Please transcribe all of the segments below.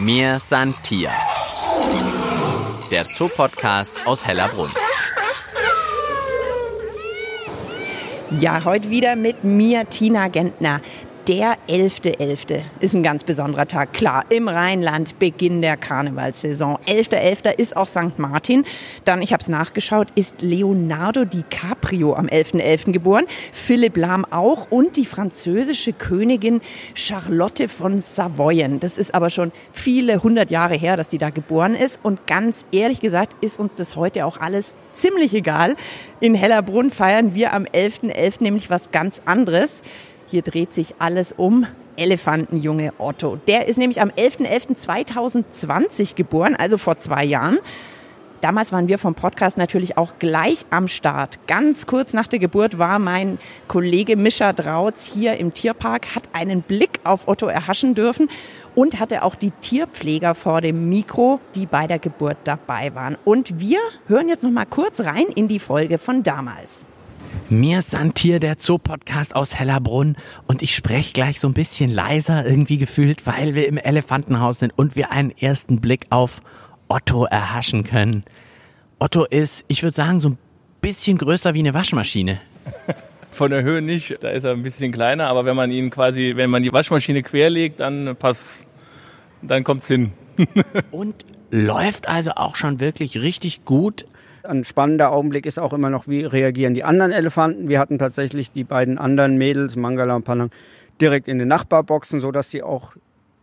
Mir san Tier. Der Zoopodcast aus Hellerbrunn. Ja, heute wieder mit mir, Tina Gentner. Der 11.11. .11. ist ein ganz besonderer Tag. Klar, im Rheinland Beginn der Karnevalssaison. 11.11. .11. ist auch St. Martin. Dann, ich habe es nachgeschaut, ist Leonardo DiCaprio am 11.11. .11. geboren. Philipp Lahm auch und die französische Königin Charlotte von Savoyen. Das ist aber schon viele hundert Jahre her, dass die da geboren ist. Und ganz ehrlich gesagt ist uns das heute auch alles ziemlich egal. In Hellerbrunn feiern wir am 11.11. .11. nämlich was ganz anderes. Hier dreht sich alles um Elefantenjunge Otto. Der ist nämlich am 11.11.2020 geboren, also vor zwei Jahren. Damals waren wir vom Podcast natürlich auch gleich am Start. Ganz kurz nach der Geburt war mein Kollege Mischa Drautz hier im Tierpark, hat einen Blick auf Otto erhaschen dürfen und hatte auch die Tierpfleger vor dem Mikro, die bei der Geburt dabei waren. Und wir hören jetzt noch mal kurz rein in die Folge von damals. Mir Santier, der Zoopodcast aus Hellerbrunn und ich spreche gleich so ein bisschen leiser irgendwie gefühlt, weil wir im Elefantenhaus sind und wir einen ersten Blick auf Otto erhaschen können. Otto ist, ich würde sagen, so ein bisschen größer wie eine Waschmaschine. Von der Höhe nicht, da ist er ein bisschen kleiner, aber wenn man ihn quasi, wenn man die Waschmaschine querlegt, dann passt, dann kommt's hin. und läuft also auch schon wirklich richtig gut ein spannender Augenblick ist auch immer noch, wie reagieren die anderen Elefanten. Wir hatten tatsächlich die beiden anderen Mädels, Mangala und Panang, direkt in den Nachbarboxen, sodass sie auch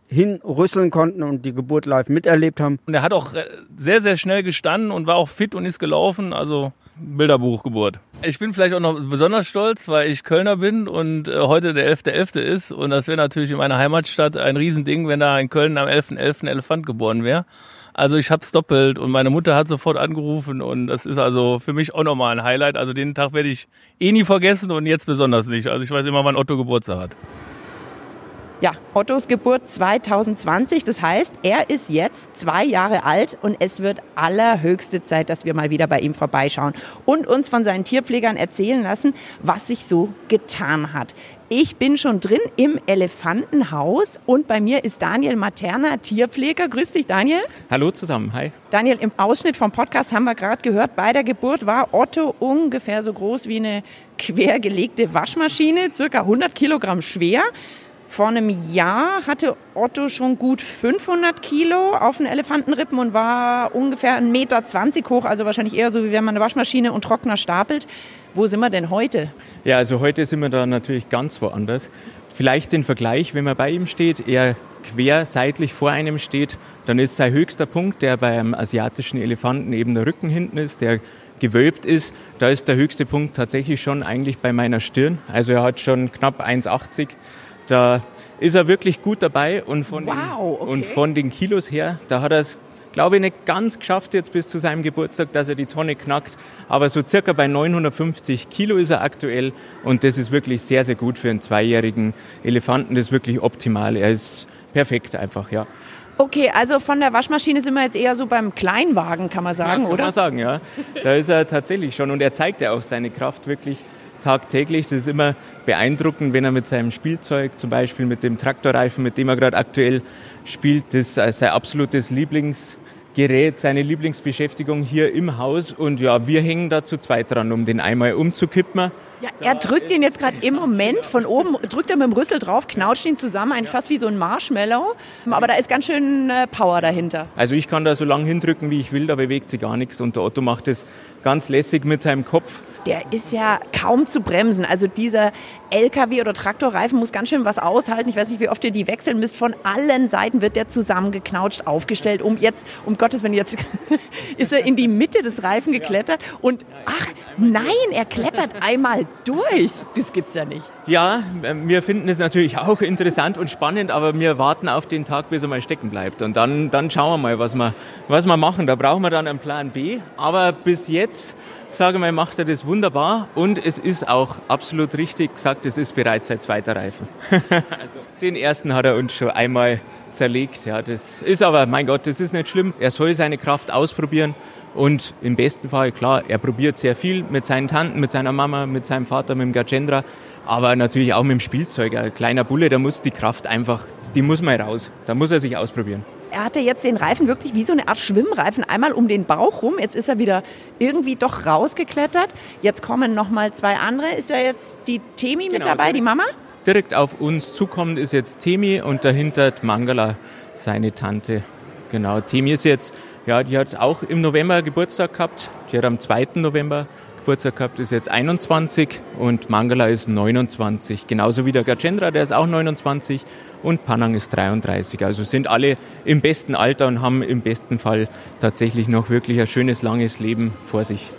hinrüsseln konnten und die Geburt live miterlebt haben. Und er hat auch äh, sehr, sehr schnell gestanden und war auch fit und ist gelaufen. Also Bilderbuchgeburt. Ich bin vielleicht auch noch besonders stolz, weil ich Kölner bin und äh, heute der 11.11. .11. ist. Und das wäre natürlich in meiner Heimatstadt ein Riesending, wenn da in Köln am 11.11. .11. ein Elefant geboren wäre. Also ich hab's doppelt und meine Mutter hat sofort angerufen und das ist also für mich auch nochmal ein Highlight. Also den Tag werde ich eh nie vergessen und jetzt besonders nicht. Also ich weiß immer, wann Otto Geburtstag hat. Ja, Ottos Geburt 2020. Das heißt, er ist jetzt zwei Jahre alt und es wird allerhöchste Zeit, dass wir mal wieder bei ihm vorbeischauen und uns von seinen Tierpflegern erzählen lassen, was sich so getan hat. Ich bin schon drin im Elefantenhaus und bei mir ist Daniel Materna, Tierpfleger. Grüß dich, Daniel. Hallo zusammen, hi. Daniel, im Ausschnitt vom Podcast haben wir gerade gehört, bei der Geburt war Otto ungefähr so groß wie eine quergelegte Waschmaschine, circa 100 Kilogramm schwer. Vor einem Jahr hatte Otto schon gut 500 Kilo auf den Elefantenrippen und war ungefähr 1,20 Meter hoch, also wahrscheinlich eher so, wie wenn man eine Waschmaschine und Trockner stapelt. Wo sind wir denn heute? Ja, also heute sind wir da natürlich ganz woanders. Vielleicht den Vergleich, wenn man bei ihm steht, eher quer seitlich vor einem steht, dann ist sein höchster Punkt, der beim asiatischen Elefanten eben der Rücken hinten ist, der gewölbt ist, da ist der höchste Punkt tatsächlich schon eigentlich bei meiner Stirn. Also er hat schon knapp 1,80 da ist er wirklich gut dabei und von, wow, den, und von den Kilos her, da hat er es, glaube ich, nicht ganz geschafft jetzt bis zu seinem Geburtstag, dass er die Tonne knackt. Aber so circa bei 950 Kilo ist er aktuell und das ist wirklich sehr, sehr gut für einen zweijährigen Elefanten. Das ist wirklich optimal. Er ist perfekt einfach, ja. Okay, also von der Waschmaschine sind wir jetzt eher so beim Kleinwagen, kann man sagen, ja, kann oder? Kann man sagen, ja. Da ist er tatsächlich schon und er zeigt ja auch seine Kraft wirklich tagtäglich. Das ist immer beeindruckend, wenn er mit seinem Spielzeug, zum Beispiel mit dem Traktorreifen, mit dem er gerade aktuell spielt, das ist sein absolutes Lieblingsgerät, seine Lieblingsbeschäftigung hier im Haus. Und ja, wir hängen da zu zweit dran, um den einmal umzukippen. Ja, er drückt ihn jetzt gerade im Moment von oben, drückt er mit dem Rüssel drauf, knautscht ihn zusammen, eigentlich fast wie so ein Marshmallow. Aber da ist ganz schön äh, Power dahinter. Also ich kann da so lange hindrücken, wie ich will, da bewegt sich gar nichts. Und der Otto macht es ganz lässig mit seinem Kopf der ist ja kaum zu bremsen. Also dieser LKW oder Traktorreifen muss ganz schön was aushalten. Ich weiß nicht, wie oft ihr die wechseln müsst. Von allen Seiten wird der zusammengeknautscht aufgestellt. Um jetzt, um Gottes Willen, jetzt ist er in die Mitte des Reifen geklettert. Und ach, nein, er klettert einmal durch. Das gibt's ja nicht. Ja, wir finden es natürlich auch interessant und spannend, aber wir warten auf den Tag, bis er mal stecken bleibt. Und dann, dann schauen wir mal, was wir, was wir machen. Da brauchen wir dann einen Plan B. Aber bis jetzt sage mal, macht er das wunderbar und es ist auch absolut richtig gesagt, es ist bereits sein zweiter Reifen. also, den ersten hat er uns schon einmal zerlegt. Ja, das ist aber, mein Gott, das ist nicht schlimm. Er soll seine Kraft ausprobieren und im besten Fall, klar, er probiert sehr viel mit seinen Tanten, mit seiner Mama, mit seinem Vater, mit dem Gajendra, aber natürlich auch mit dem Spielzeug. Ein kleiner Bulle, der muss die Kraft einfach, die muss mal raus. Da muss er sich ausprobieren. Er hatte jetzt den Reifen wirklich wie so eine Art Schwimmreifen einmal um den Bauch rum. Jetzt ist er wieder irgendwie doch rausgeklettert. Jetzt kommen noch mal zwei andere. Ist da jetzt die Temi genau, mit dabei, die Mama? Direkt auf uns zukommend ist jetzt Temi und dahinter Mangala, seine Tante. Genau, Temi ist jetzt, ja, die hat auch im November Geburtstag gehabt. Die hat am 2. November Geburtstag gehabt, ist jetzt 21 und Mangala ist 29. Genauso wie der Gajendra, der ist auch 29 und Panang ist 33. Also sind alle im besten Alter und haben im besten Fall tatsächlich noch wirklich ein schönes, langes Leben vor sich.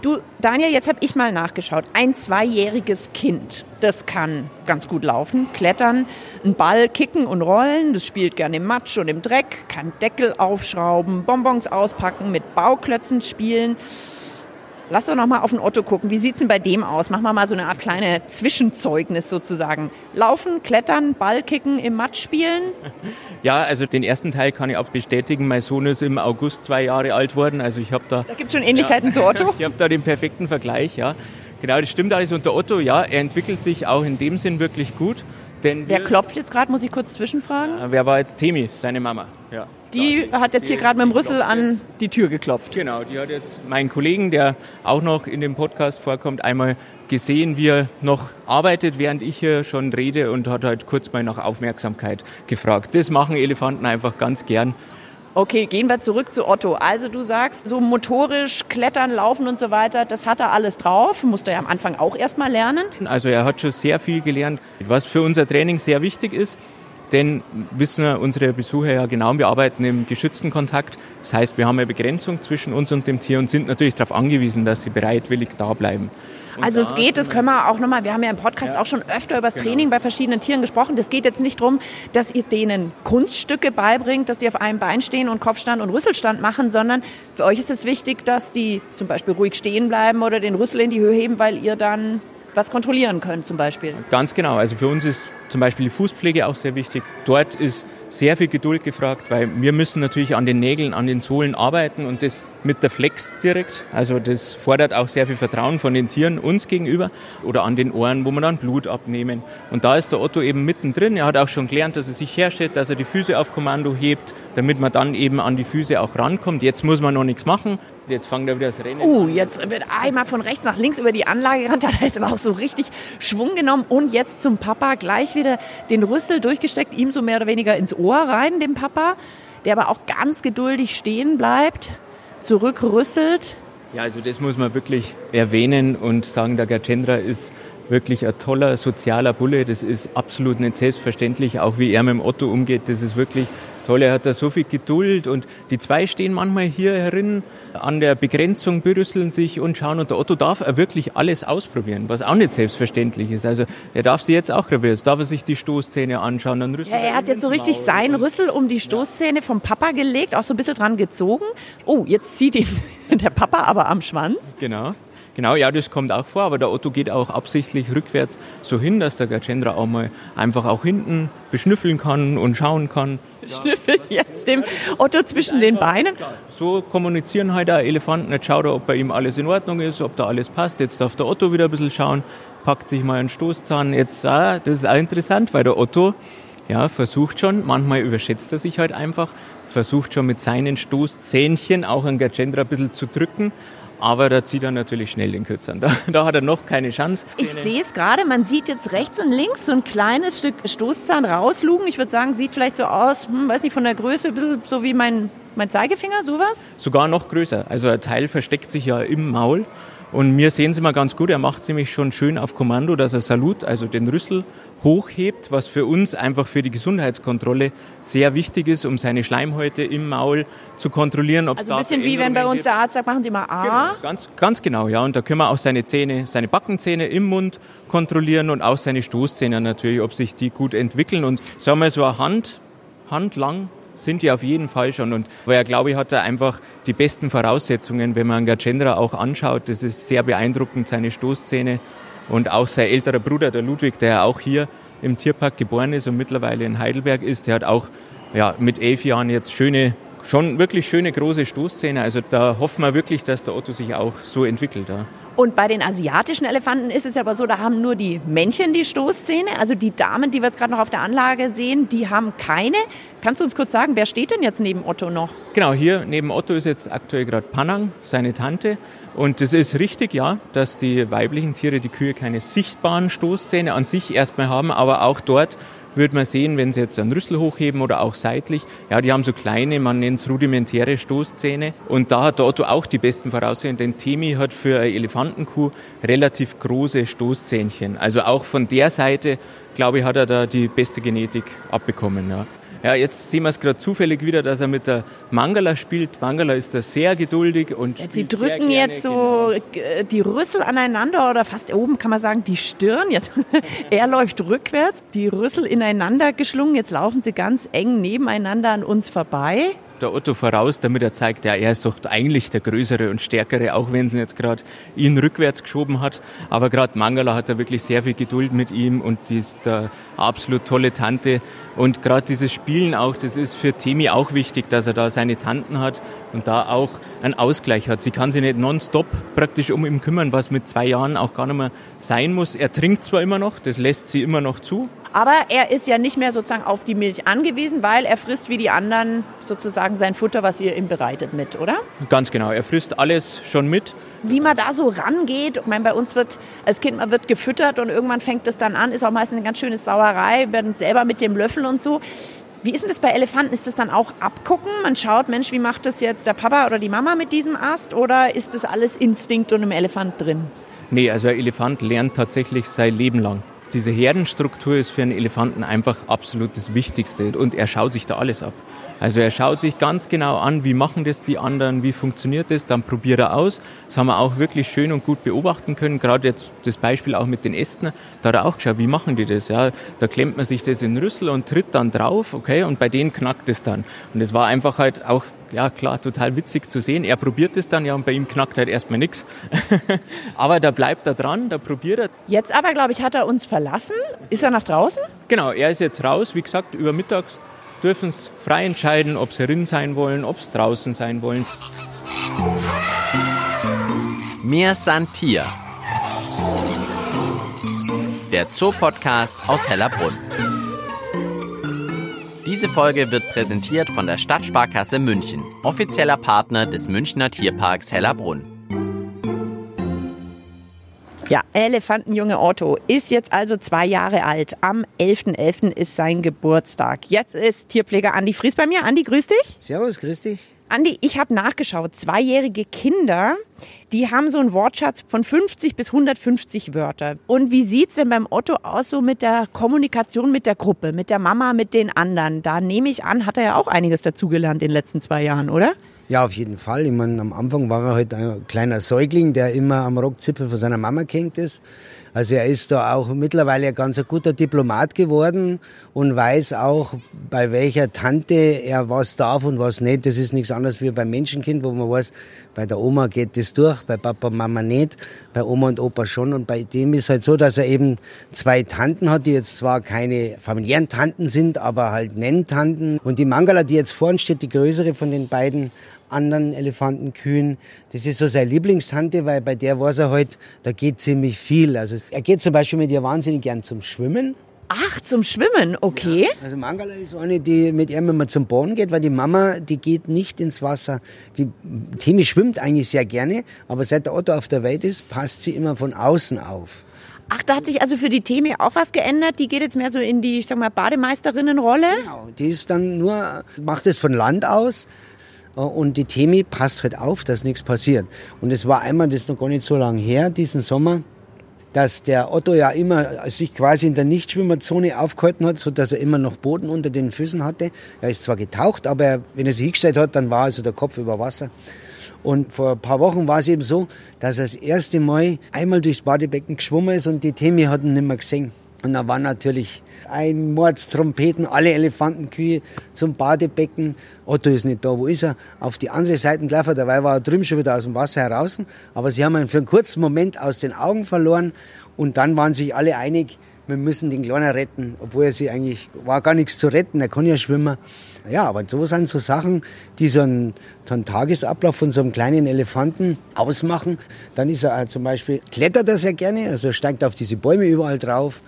Du, Daniel, jetzt habe ich mal nachgeschaut. Ein zweijähriges Kind, das kann ganz gut laufen, klettern, einen Ball kicken und rollen, das spielt gerne im Matsch und im Dreck, kann Deckel aufschrauben, Bonbons auspacken, mit Bauklötzen spielen. Lass doch noch mal auf den Otto gucken. Wie sieht's denn bei dem aus? Machen wir mal so eine Art kleine Zwischenzeugnis sozusagen. Laufen, klettern, Ball kicken, im Matsch spielen? Ja, also den ersten Teil kann ich auch bestätigen. Mein Sohn ist im August zwei Jahre alt worden. Also ich habe da. Da gibt schon Ähnlichkeiten ja, zu Otto. ich habe da den perfekten Vergleich, ja. Genau, das stimmt alles. Und der Otto, ja, er entwickelt sich auch in dem Sinn wirklich gut. Denn wer klopft jetzt gerade? Muss ich kurz zwischenfragen? Wer war jetzt Temi, seine Mama? Ja. Die hat jetzt hier gerade mit dem Rüssel an die Tür geklopft. Genau, die hat jetzt meinen Kollegen, der auch noch in dem Podcast vorkommt, einmal gesehen, wie er noch arbeitet, während ich hier schon rede und hat halt kurz mal nach Aufmerksamkeit gefragt. Das machen Elefanten einfach ganz gern. Okay, gehen wir zurück zu Otto. Also du sagst, so motorisch, klettern, laufen und so weiter, das hat er alles drauf. Musste er am Anfang auch erstmal lernen. Also er hat schon sehr viel gelernt, was für unser Training sehr wichtig ist. Denn wissen unsere Besucher ja genau, wir arbeiten im geschützten Kontakt. Das heißt, wir haben eine Begrenzung zwischen uns und dem Tier und sind natürlich darauf angewiesen, dass sie bereitwillig da bleiben. Und also es geht, das können wir auch nochmal, wir haben ja im Podcast ja, auch schon öfter über das genau. Training bei verschiedenen Tieren gesprochen. Das geht jetzt nicht darum, dass ihr denen Kunststücke beibringt, dass die auf einem Bein stehen und Kopfstand und Rüsselstand machen, sondern für euch ist es wichtig, dass die zum Beispiel ruhig stehen bleiben oder den Rüssel in die Höhe heben, weil ihr dann was kontrollieren könnt zum Beispiel. Ganz genau. Also für uns ist zum Beispiel die Fußpflege auch sehr wichtig. Dort ist sehr viel Geduld gefragt, weil wir müssen natürlich an den Nägeln, an den Sohlen arbeiten und das mit der Flex direkt. Also das fordert auch sehr viel Vertrauen von den Tieren uns gegenüber oder an den Ohren, wo wir dann Blut abnehmen. Und da ist der Otto eben mittendrin. Er hat auch schon gelernt, dass er sich herstellt, dass er die Füße auf Kommando hebt, damit man dann eben an die Füße auch rankommt. Jetzt muss man noch nichts machen. Jetzt fängt er wieder das Rennen Uh, jetzt wird einmal von rechts nach links über die Anlage gerannt, hat jetzt aber auch so richtig Schwung genommen und jetzt zum Papa gleich wieder den Rüssel durchgesteckt, ihm so mehr oder weniger ins Ohr rein, dem Papa, der aber auch ganz geduldig stehen bleibt, zurückrüsselt. Ja, also das muss man wirklich erwähnen und sagen, der Gajendra ist wirklich ein toller sozialer Bulle. Das ist absolut nicht selbstverständlich, auch wie er mit dem Otto umgeht. Das ist wirklich toll, er hat da so viel Geduld und die zwei stehen manchmal hier herin an der Begrenzung, berüsseln sich und schauen und der Otto darf er wirklich alles ausprobieren, was auch nicht selbstverständlich ist. Also er darf sie jetzt auch probieren, darf er sich die Stoßzähne anschauen. Dann ja, er hat jetzt so richtig seinen Rüssel um die Stoßzähne vom Papa gelegt, auch so ein bisschen dran gezogen. Oh, jetzt zieht ihn der Papa aber am Schwanz. Genau. Genau, ja, das kommt auch vor, aber der Otto geht auch absichtlich rückwärts so hin, dass der Gajendra auch mal einfach auch hinten beschnüffeln kann und schauen kann. Schnüffelt jetzt dem Otto zwischen den Beinen? So kommunizieren halt auch Elefanten. Jetzt schaut er, ob bei ihm alles in Ordnung ist, ob da alles passt. Jetzt darf der Otto wieder ein bisschen schauen, packt sich mal einen Stoßzahn. Jetzt, ah, das ist auch interessant, weil der Otto ja, versucht schon, manchmal überschätzt er sich halt einfach, versucht schon mit seinen Stoßzähnchen auch einen Gajendra ein bisschen zu drücken aber da zieht er natürlich schnell den Kürzern. Da, da hat er noch keine Chance. Ich sehe es gerade, man sieht jetzt rechts und links so ein kleines Stück Stoßzahn rauslugen. Ich würde sagen, sieht vielleicht so aus, hm, weiß nicht, von der Größe, ein bisschen so wie mein, mein Zeigefinger, sowas? Sogar noch größer. Also ein Teil versteckt sich ja im Maul. Und mir sehen Sie mal ganz gut, er macht ziemlich schon schön auf Kommando, dass er Salut, also den Rüssel, hochhebt, was für uns einfach für die Gesundheitskontrolle sehr wichtig ist, um seine Schleimhäute im Maul zu kontrollieren. Ob's also ein bisschen wie wenn bei uns der Arzt sagt, machen Sie mal A. Genau, ganz, ganz genau, ja. Und da können wir auch seine Zähne, seine Backenzähne im Mund kontrollieren und auch seine Stoßzähne natürlich, ob sich die gut entwickeln. Und sagen wir so eine Hand, handlang sind die auf jeden Fall schon. Und weil glaube ich, hat er einfach die besten Voraussetzungen, wenn man Gajendra auch anschaut. Das ist sehr beeindruckend, seine Stoßzähne. Und auch sein älterer Bruder, der Ludwig, der auch hier im Tierpark geboren ist und mittlerweile in Heidelberg ist, der hat auch ja, mit elf Jahren jetzt schöne, schon wirklich schöne große Stoßzähne. Also da hoffen wir wirklich, dass der Otto sich auch so entwickelt. Ja. Und bei den asiatischen Elefanten ist es aber so, da haben nur die Männchen die Stoßzähne. Also die Damen, die wir jetzt gerade noch auf der Anlage sehen, die haben keine. Kannst du uns kurz sagen, wer steht denn jetzt neben Otto noch? Genau, hier neben Otto ist jetzt aktuell gerade Panang, seine Tante. Und es ist richtig, ja, dass die weiblichen Tiere, die Kühe, keine sichtbaren Stoßzähne an sich erstmal haben, aber auch dort würde man sehen, wenn sie jetzt einen Rüssel hochheben oder auch seitlich, ja, die haben so kleine, man nennt es rudimentäre Stoßzähne. Und da hat Otto auch die besten Voraussetzungen, denn Temi hat für eine Elefantenkuh relativ große Stoßzähnchen. Also auch von der Seite, glaube ich, hat er da die beste Genetik abbekommen. Ja. Ja, jetzt sehen wir es gerade zufällig wieder, dass er mit der Mangala spielt. Mangala ist da sehr geduldig und ja, Sie drücken jetzt so genau. die Rüssel aneinander oder fast oben kann man sagen die Stirn. Jetzt er läuft rückwärts, die Rüssel ineinander geschlungen. Jetzt laufen sie ganz eng nebeneinander an uns vorbei der Otto voraus, damit er zeigt, ja, er ist doch eigentlich der Größere und Stärkere, auch wenn sie jetzt gerade ihn rückwärts geschoben hat. Aber gerade Mangala hat da wirklich sehr viel Geduld mit ihm und die ist eine absolut tolle Tante. Und gerade dieses Spielen auch, das ist für Temi auch wichtig, dass er da seine Tanten hat und da auch einen Ausgleich hat. Sie kann sich nicht nonstop praktisch um ihn kümmern, was mit zwei Jahren auch gar nicht mehr sein muss. Er trinkt zwar immer noch, das lässt sie immer noch zu, aber er ist ja nicht mehr sozusagen auf die Milch angewiesen, weil er frisst wie die anderen sozusagen sein Futter, was ihr ihm bereitet, mit, oder? Ganz genau, er frisst alles schon mit. Wie man da so rangeht, ich meine, bei uns wird als Kind man wird gefüttert und irgendwann fängt es dann an, ist auch meistens eine ganz schöne Sauerei, werden selber mit dem Löffel und so. Wie ist denn das bei Elefanten? Ist das dann auch abgucken? Man schaut, Mensch, wie macht das jetzt der Papa oder die Mama mit diesem Ast? Oder ist das alles Instinkt und im Elefant drin? Nee, also ein Elefant lernt tatsächlich sein Leben lang. Diese Herdenstruktur ist für einen Elefanten einfach absolut das Wichtigste und er schaut sich da alles ab. Also er schaut sich ganz genau an, wie machen das die anderen, wie funktioniert das, dann probiert er aus. Das haben wir auch wirklich schön und gut beobachten können. Gerade jetzt das Beispiel auch mit den Ästen, da hat er auch geschaut, wie machen die das? Ja, da klemmt man sich das in den Rüssel und tritt dann drauf, okay, und bei denen knackt es dann. Und es war einfach halt auch ja klar, total witzig zu sehen. Er probiert es dann, ja, und bei ihm knackt halt erstmal nichts. aber da bleibt er dran, da probiert er. Jetzt aber, glaube ich, hat er uns verlassen. Ist er nach draußen? Genau, er ist jetzt raus. Wie gesagt, über mittags dürfen es frei entscheiden, ob sie drin sein wollen, ob sie draußen sein wollen. Mir Santier. Der Zoopodcast aus Hellerbrunn. Diese Folge wird präsentiert von der Stadtsparkasse München, offizieller Partner des Münchner Tierparks Hellerbrunn. Ja, Elefantenjunge Otto ist jetzt also zwei Jahre alt. Am 11.11. .11. ist sein Geburtstag. Jetzt ist Tierpfleger Andi Fries bei mir. Andi, grüß dich. Servus, grüß dich. Andi, ich habe nachgeschaut. Zweijährige Kinder, die haben so einen Wortschatz von 50 bis 150 Wörter. Und wie sieht es denn beim Otto aus so mit der Kommunikation mit der Gruppe, mit der Mama, mit den anderen? Da nehme ich an, hat er ja auch einiges dazugelernt in den letzten zwei Jahren, oder? Ja, auf jeden Fall. Ich meine, am Anfang war er halt ein kleiner Säugling, der immer am Rockzipfel von seiner Mama gehängt ist. Also er ist da auch mittlerweile ein ganz guter Diplomat geworden und weiß auch, bei welcher Tante er was darf und was nicht. Das ist nichts anderes wie beim Menschenkind, wo man weiß, bei der Oma geht das durch, bei Papa und Mama nicht, bei Oma und Opa schon. Und bei dem ist halt so, dass er eben zwei Tanten hat, die jetzt zwar keine familiären Tanten sind, aber halt Nenntanten. Und die Mangala, die jetzt vorne steht, die größere von den beiden, anderen Elefantenkühen. Das ist so seine Lieblingstante, weil bei der weiß er halt, da geht ziemlich viel. Also er geht zum Beispiel mit ihr wahnsinnig gern zum Schwimmen. Ach, zum Schwimmen, okay. Ja, also Mangala ist eine, die mit ihr immer zum Boden geht, weil die Mama, die geht nicht ins Wasser. Die Timi schwimmt eigentlich sehr gerne, aber seit der Otto auf der Welt ist, passt sie immer von außen auf. Ach, da hat sich also für die Temi auch was geändert. Die geht jetzt mehr so in die, ich sag mal, Bademeisterinnenrolle. Genau, die ist dann nur, macht es von Land aus und die Temi passt halt auf, dass nichts passiert. Und es war einmal, das ist noch gar nicht so lange her, diesen Sommer, dass der Otto ja immer sich quasi in der Nichtschwimmerzone aufgehalten hat, so dass er immer noch Boden unter den Füßen hatte. Er ist zwar getaucht, aber er, wenn er sich hingestellt hat, dann war also der Kopf über Wasser. Und vor ein paar Wochen war es eben so, dass er das erste Mal einmal durchs Badebecken geschwommen ist und die Temi hat ihn nicht mehr gesehen. Und da waren natürlich ein Mordstrompeten, alle Elefantenkühe zum Badebecken. Otto ist nicht da, wo ist er? Auf die andere Seite gelaufen, dabei war er drüben schon wieder aus dem Wasser heraus. Aber sie haben ihn für einen kurzen Moment aus den Augen verloren und dann waren sich alle einig, wir müssen den Kleinen retten, obwohl er sich eigentlich, war gar nichts zu retten, er kann ja schwimmen. Ja, aber so sind so Sachen, die so einen, so einen Tagesablauf von so einem kleinen Elefanten ausmachen. Dann ist er zum Beispiel, klettert er sehr gerne, also steigt auf diese Bäume überall drauf,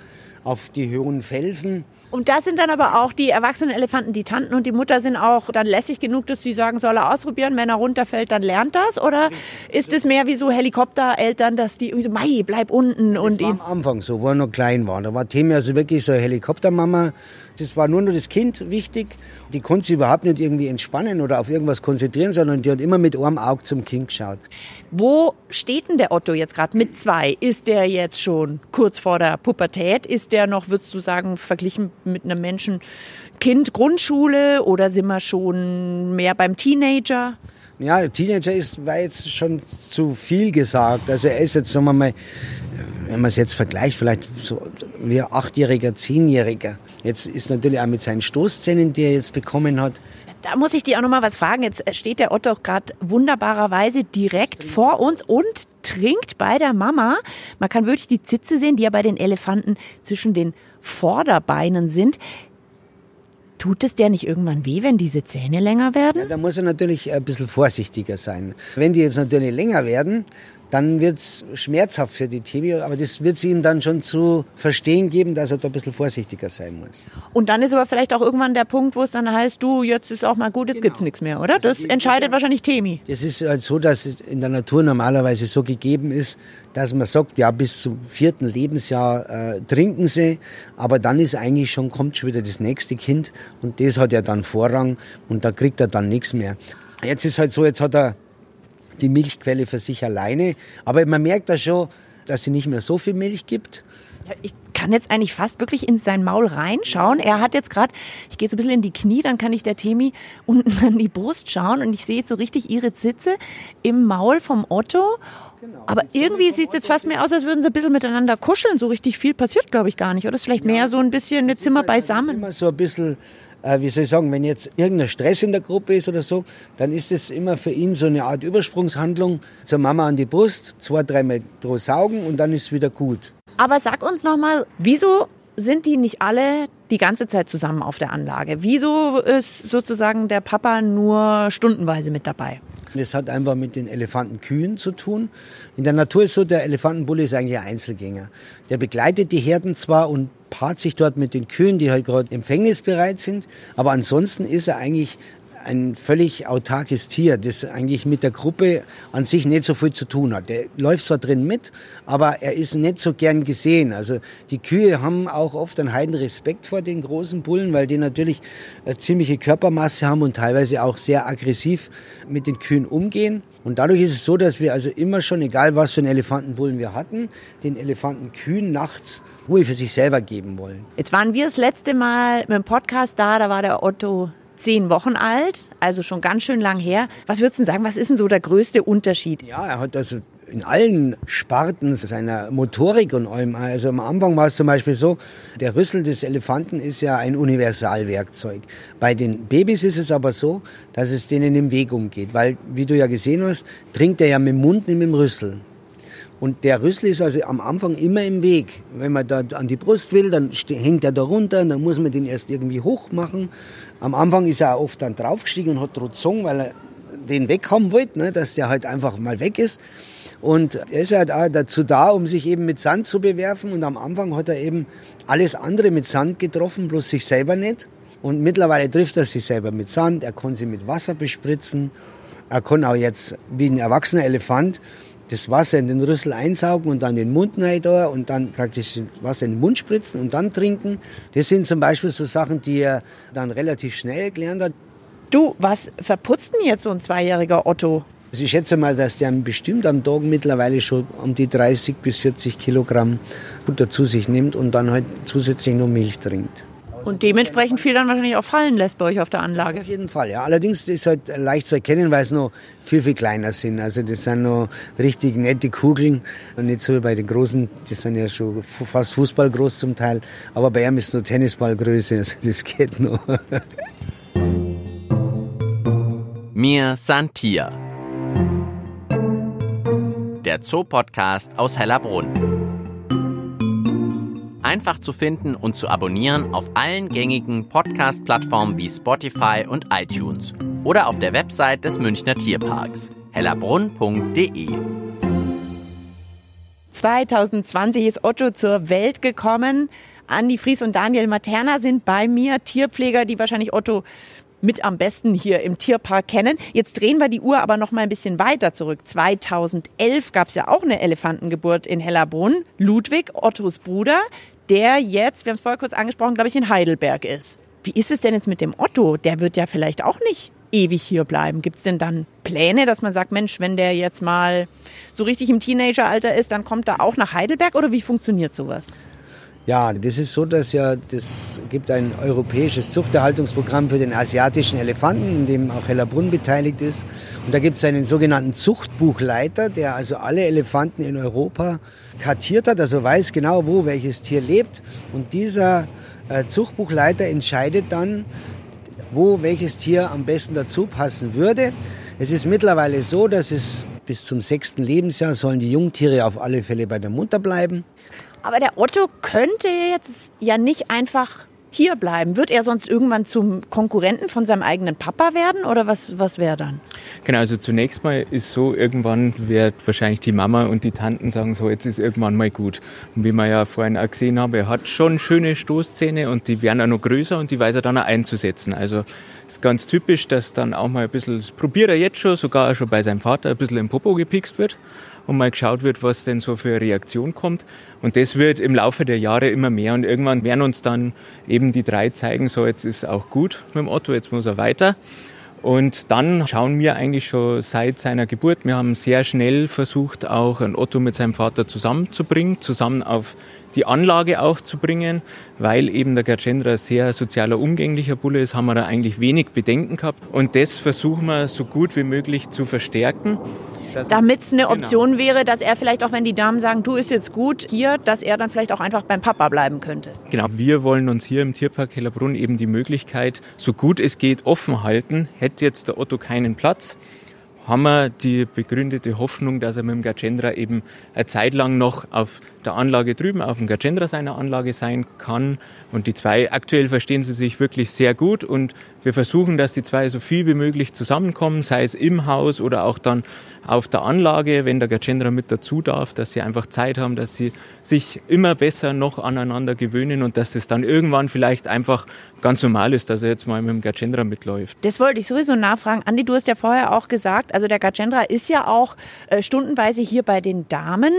auf die hohen Felsen. Und da sind dann aber auch die erwachsenen Elefanten, die Tanten und die Mutter sind auch dann lässig genug, dass sie sagen, soll er ausprobieren, wenn er runterfällt, dann lernt das? Oder ist es mehr wie so Helikoptereltern, dass die irgendwie so, Mai, bleib unten und Das war am Anfang so, wo er noch klein war. Da war Temi also wirklich so Helikoptermama. Das war nur noch das Kind wichtig. Die konnte sich überhaupt nicht irgendwie entspannen oder auf irgendwas konzentrieren, sondern die hat immer mit einem Auge zum Kind geschaut. Wo steht denn der Otto jetzt gerade mit zwei? Ist der jetzt schon kurz vor der Pubertät? Ist der noch, würdest du sagen, verglichen mit einem Menschen Kind Grundschule oder sind wir schon mehr beim Teenager? Ja, Teenager ist, war jetzt schon zu viel gesagt. Also er ist jetzt, sagen wir mal, wenn man es jetzt vergleicht, vielleicht so wie ein Achtjähriger, Zehnjähriger. Jetzt ist natürlich auch mit seinen Stoßzähnen, die er jetzt bekommen hat, Da muss ich dir auch noch mal was fragen. Jetzt steht der Otto gerade wunderbarerweise direkt vor uns und trinkt bei der Mama. Man kann wirklich die Zitze sehen, die ja bei den Elefanten zwischen den Vorderbeinen sind. Tut es der nicht irgendwann weh, wenn diese Zähne länger werden? Da muss er natürlich ein bisschen vorsichtiger sein. Wenn die jetzt natürlich länger werden, dann wird's schmerzhaft für die Tibi, aber das wird sie ihm dann schon zu verstehen geben, dass er da ein bisschen vorsichtiger sein muss. Und dann ist aber vielleicht auch irgendwann der Punkt, wo es dann heißt, du, jetzt ist auch mal gut, jetzt gibt's nichts mehr, oder? Das entscheidet wahrscheinlich Temi. Das ist halt so, dass es in der Natur normalerweise so gegeben ist, dass man sagt, ja, bis zum vierten Lebensjahr äh, trinken sie, aber dann ist eigentlich schon, kommt schon wieder das nächste Kind und das hat ja dann Vorrang und da kriegt er dann nichts mehr. Jetzt ist halt so, jetzt hat er die Milchquelle für sich alleine, aber man merkt da schon, dass sie nicht mehr so viel Milch gibt. Ja, Ich kann jetzt eigentlich fast wirklich in sein Maul reinschauen. Er hat jetzt gerade, ich gehe so ein bisschen in die Knie, dann kann ich der Temi unten an die Brust schauen und ich sehe jetzt so richtig ihre Zitze im Maul vom Otto. Aber irgendwie sieht es jetzt fast mehr aus, als würden sie ein bisschen miteinander kuscheln. So richtig viel passiert, glaube ich, gar nicht. Oder ist vielleicht mehr so ein bisschen eine Zimmer beisammen. Immer so ein bisschen, äh, wie soll ich sagen, wenn jetzt irgendein Stress in der Gruppe ist oder so, dann ist es immer für ihn so eine Art Übersprungshandlung zur Mama an die Brust, zwei, dreimal drauf saugen und dann ist es wieder gut. Aber sag uns nochmal, wieso sind die nicht alle die ganze Zeit zusammen auf der Anlage? Wieso ist sozusagen der Papa nur stundenweise mit dabei? Das hat einfach mit den Elefantenkühen zu tun. In der Natur ist so, der Elefantenbulle ist eigentlich ein Einzelgänger. Der begleitet die Herden zwar und paart sich dort mit den Kühen, die halt gerade empfängnisbereit sind, aber ansonsten ist er eigentlich ein völlig autarkes Tier, das eigentlich mit der Gruppe an sich nicht so viel zu tun hat. Der läuft zwar drin mit, aber er ist nicht so gern gesehen. Also die Kühe haben auch oft einen heiden Respekt vor den großen Bullen, weil die natürlich eine ziemliche Körpermasse haben und teilweise auch sehr aggressiv mit den Kühen umgehen. Und dadurch ist es so, dass wir also immer schon, egal was für einen Elefantenbullen wir hatten, den Elefantenkühen nachts Ruhe für sich selber geben wollen. Jetzt waren wir das letzte Mal mit dem Podcast da, da war der Otto zehn Wochen alt, also schon ganz schön lang her. Was würdest du sagen, was ist denn so der größte Unterschied? Ja, er hat also in allen Sparten seiner Motorik und allem. Also am Anfang war es zum Beispiel so, der Rüssel des Elefanten ist ja ein Universalwerkzeug. Bei den Babys ist es aber so, dass es denen im Weg umgeht, weil, wie du ja gesehen hast, trinkt er ja mit dem Mund, nicht mit dem Rüssel. Und der Rüssel ist also am Anfang immer im Weg. Wenn man da an die Brust will, dann hängt er da runter, dann muss man den erst irgendwie hoch machen. Am Anfang ist er auch oft dann draufgestiegen und hat gezogen, weil er den weghaben wollte, ne, dass der halt einfach mal weg ist. Und er ist halt auch dazu da, um sich eben mit Sand zu bewerfen. Und am Anfang hat er eben alles andere mit Sand getroffen, bloß sich selber nicht. Und mittlerweile trifft er sich selber mit Sand. Er kann sie mit Wasser bespritzen. Er kann auch jetzt, wie ein erwachsener Elefant, das Wasser in den Rüssel einsaugen und dann den Mund rein da und dann praktisch das Wasser in den Mund spritzen und dann trinken. Das sind zum Beispiel so Sachen, die er dann relativ schnell gelernt hat. Du, was verputzt denn jetzt so ein zweijähriger Otto? Also ich schätze mal, dass der bestimmt am Tag mittlerweile schon um die 30 bis 40 Kilogramm Butter zu sich nimmt und dann halt zusätzlich noch Milch trinkt. Und dementsprechend viel dann wahrscheinlich auch fallen lässt bei euch auf der Anlage. Auf jeden Fall, ja. Allerdings ist halt leicht zu erkennen, weil es noch viel, viel kleiner sind. Also das sind noch richtig nette Kugeln und nicht so wie bei den Großen, die sind ja schon fast Fußballgroß zum Teil. Aber bei ihm ist nur Tennisballgröße, also das geht noch. Mir Santia. Der Zoopodcast aus Hellerbrunn. Einfach zu finden und zu abonnieren auf allen gängigen Podcast-Plattformen wie Spotify und iTunes oder auf der Website des Münchner Tierparks hellerbrunn.de. 2020 ist Otto zur Welt gekommen. Andi Fries und Daniel Materna sind bei mir, Tierpfleger, die wahrscheinlich Otto mit am besten hier im Tierpark kennen. Jetzt drehen wir die Uhr aber noch mal ein bisschen weiter zurück. 2011 gab es ja auch eine Elefantengeburt in Hellerbrunn. Ludwig, Ottos Bruder, der jetzt, wir haben es vorher kurz angesprochen, glaube ich, in Heidelberg ist. Wie ist es denn jetzt mit dem Otto? Der wird ja vielleicht auch nicht ewig hier bleiben. Gibt es denn dann Pläne, dass man sagt, Mensch, wenn der jetzt mal so richtig im Teenageralter ist, dann kommt er auch nach Heidelberg oder wie funktioniert sowas? Ja, das ist so, dass ja das gibt ein europäisches Zuchterhaltungsprogramm für den asiatischen Elefanten, in dem auch Hellerbrunn beteiligt ist. Und da gibt es einen sogenannten Zuchtbuchleiter, der also alle Elefanten in Europa kartiert hat, also weiß genau, wo welches Tier lebt. Und dieser äh, Zuchtbuchleiter entscheidet dann, wo welches Tier am besten dazu passen würde. Es ist mittlerweile so, dass es bis zum sechsten Lebensjahr sollen die Jungtiere auf alle Fälle bei der Mutter bleiben. Aber der Otto könnte jetzt ja nicht einfach hier bleiben. Wird er sonst irgendwann zum Konkurrenten von seinem eigenen Papa werden oder was, was wäre dann? Genau, also zunächst mal ist so, irgendwann wird wahrscheinlich die Mama und die Tanten sagen, so jetzt ist irgendwann mal gut. Und wie wir ja vorhin auch gesehen haben, er hat schon schöne Stoßzähne und die werden auch noch größer und die weiß er dann auch einzusetzen. Also ist ganz typisch, dass dann auch mal ein bisschen, das probiert er jetzt schon, sogar schon bei seinem Vater ein bisschen im Popo gepikst wird und mal geschaut wird, was denn so für eine Reaktion kommt. Und das wird im Laufe der Jahre immer mehr und irgendwann werden uns dann eben die drei zeigen, so jetzt ist auch gut mit dem Otto, jetzt muss er weiter. Und dann schauen wir eigentlich schon seit seiner Geburt. Wir haben sehr schnell versucht, auch ein Otto mit seinem Vater zusammenzubringen, zusammen auf die Anlage auch zu bringen, weil eben der Gajendra sehr sozialer, umgänglicher Bulle ist, haben wir da eigentlich wenig Bedenken gehabt. Und das versuchen wir so gut wie möglich zu verstärken. Damit es eine genau. Option genau. wäre, dass er vielleicht auch, wenn die Damen sagen, du ist jetzt gut hier, dass er dann vielleicht auch einfach beim Papa bleiben könnte. Genau, wir wollen uns hier im Tierpark Hellerbrunn eben die Möglichkeit, so gut es geht, offen halten. Hätte jetzt der Otto keinen Platz, haben wir die begründete Hoffnung, dass er mit dem Gajendra eben eine Zeit lang noch auf der Anlage drüben, auf dem Gajendra seiner Anlage sein kann. Und die zwei, aktuell verstehen sie sich wirklich sehr gut und wir versuchen, dass die zwei so viel wie möglich zusammenkommen, sei es im Haus oder auch dann auf der Anlage, wenn der Gajendra mit dazu darf, dass sie einfach Zeit haben, dass sie sich immer besser noch aneinander gewöhnen und dass es dann irgendwann vielleicht einfach ganz normal ist, dass er jetzt mal mit dem Gajendra mitläuft. Das wollte ich sowieso nachfragen. Andi, du hast ja vorher auch gesagt, also der Gajendra ist ja auch äh, stundenweise hier bei den Damen,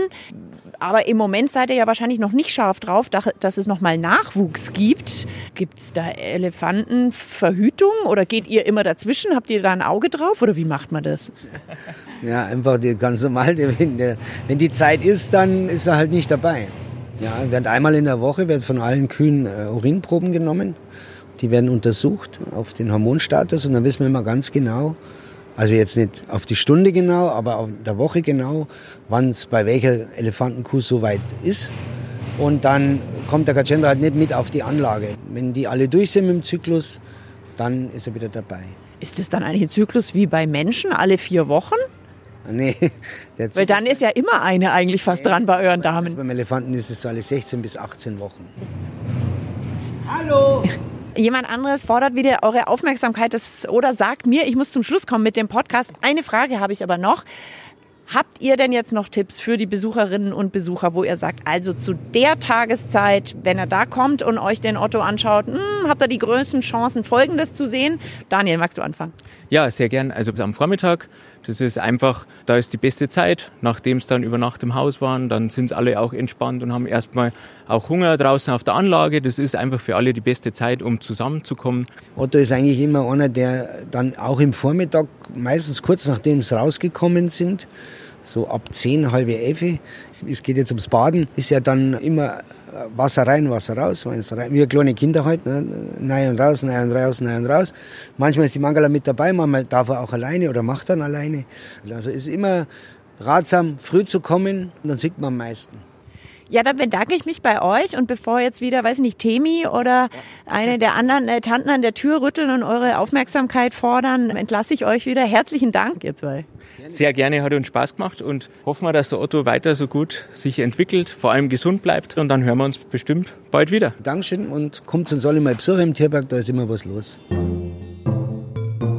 aber im Moment seid ihr ja wahrscheinlich noch nicht scharf drauf, dass es nochmal Nachwuchs gibt. Gibt es da Elefantenverhütung oder geht ihr immer dazwischen? Habt ihr da ein Auge drauf oder wie macht man das? Ja, einfach die, ganz normal. Wenn, die Zeit ist, dann ist er halt nicht dabei. Ja, wird einmal in der Woche wird von allen Kühen äh, Urinproben genommen. Die werden untersucht auf den Hormonstatus und dann wissen wir immer ganz genau, also jetzt nicht auf die Stunde genau, aber auf der Woche genau, wann es bei welcher Elefantenkuh so weit ist. Und dann kommt der Gajendra halt nicht mit auf die Anlage. Wenn die alle durch sind mit dem Zyklus, dann ist er wieder dabei. Ist das dann eigentlich ein Zyklus wie bei Menschen, alle vier Wochen? Nee. Weil dann ist ja immer eine eigentlich fast nee, dran bei euren Damen. Beim Elefanten ist es so alle 16 bis 18 Wochen. Hallo! Jemand anderes fordert wieder eure Aufmerksamkeit das, oder sagt mir, ich muss zum Schluss kommen mit dem Podcast. Eine Frage habe ich aber noch. Habt ihr denn jetzt noch Tipps für die Besucherinnen und Besucher, wo ihr sagt, also zu der Tageszeit, wenn er da kommt und euch den Otto anschaut, mh, hm, habt ihr die größten Chancen, Folgendes zu sehen? Daniel, magst du anfangen? Ja, sehr gern. Also am Vormittag, das ist einfach, da ist die beste Zeit. Nachdem es dann über Nacht im Haus waren, dann sind alle auch entspannt und haben erstmal auch Hunger draußen auf der Anlage. Das ist einfach für alle die beste Zeit, um zusammenzukommen. Otto ist eigentlich immer einer, der dann auch im Vormittag, meistens kurz nachdem es rausgekommen sind, so ab zehn, halbe elf, es geht jetzt ums Baden, ist ja dann immer Wasser rein, Wasser raus. Wir kleine Kinder halt, ne? rein und raus, rein und raus, rein und raus. Manchmal ist die Mangala mit dabei, manchmal darf er auch alleine oder macht dann alleine. Also es ist immer ratsam, früh zu kommen dann sieht man am meisten. Ja, dann bedanke ich mich bei euch und bevor jetzt wieder, weiß ich nicht, Temi oder eine der anderen äh, Tanten an der Tür rütteln und eure Aufmerksamkeit fordern, entlasse ich euch wieder. Herzlichen Dank, ihr zwei. Sehr gerne, hat uns Spaß gemacht und hoffen wir, dass der Otto weiter so gut sich entwickelt, vor allem gesund bleibt und dann hören wir uns bestimmt bald wieder. Dankeschön und kommt uns alle mal besuchen im Tierpark, da ist immer was los.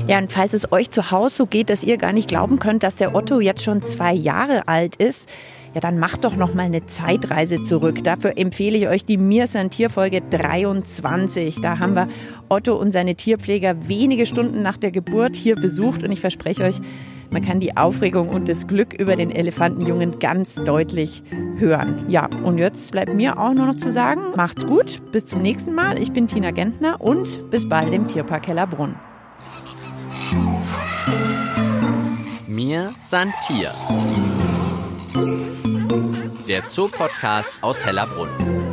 Ja, und falls es euch zu Hause so geht, dass ihr gar nicht glauben könnt, dass der Otto jetzt schon zwei Jahre alt ist, ja, dann macht doch noch mal eine Zeitreise zurück. Dafür empfehle ich euch die Mir san Tierfolge 23. Da haben wir Otto und seine Tierpfleger wenige Stunden nach der Geburt hier besucht und ich verspreche euch, man kann die Aufregung und das Glück über den Elefantenjungen ganz deutlich hören. Ja, und jetzt bleibt mir auch nur noch zu sagen, macht's gut, bis zum nächsten Mal. Ich bin Tina Gentner und bis bald im Tierpark Hellerbrunn. Mir san Tier. Der Zoopodcast aus Hellerbrunn.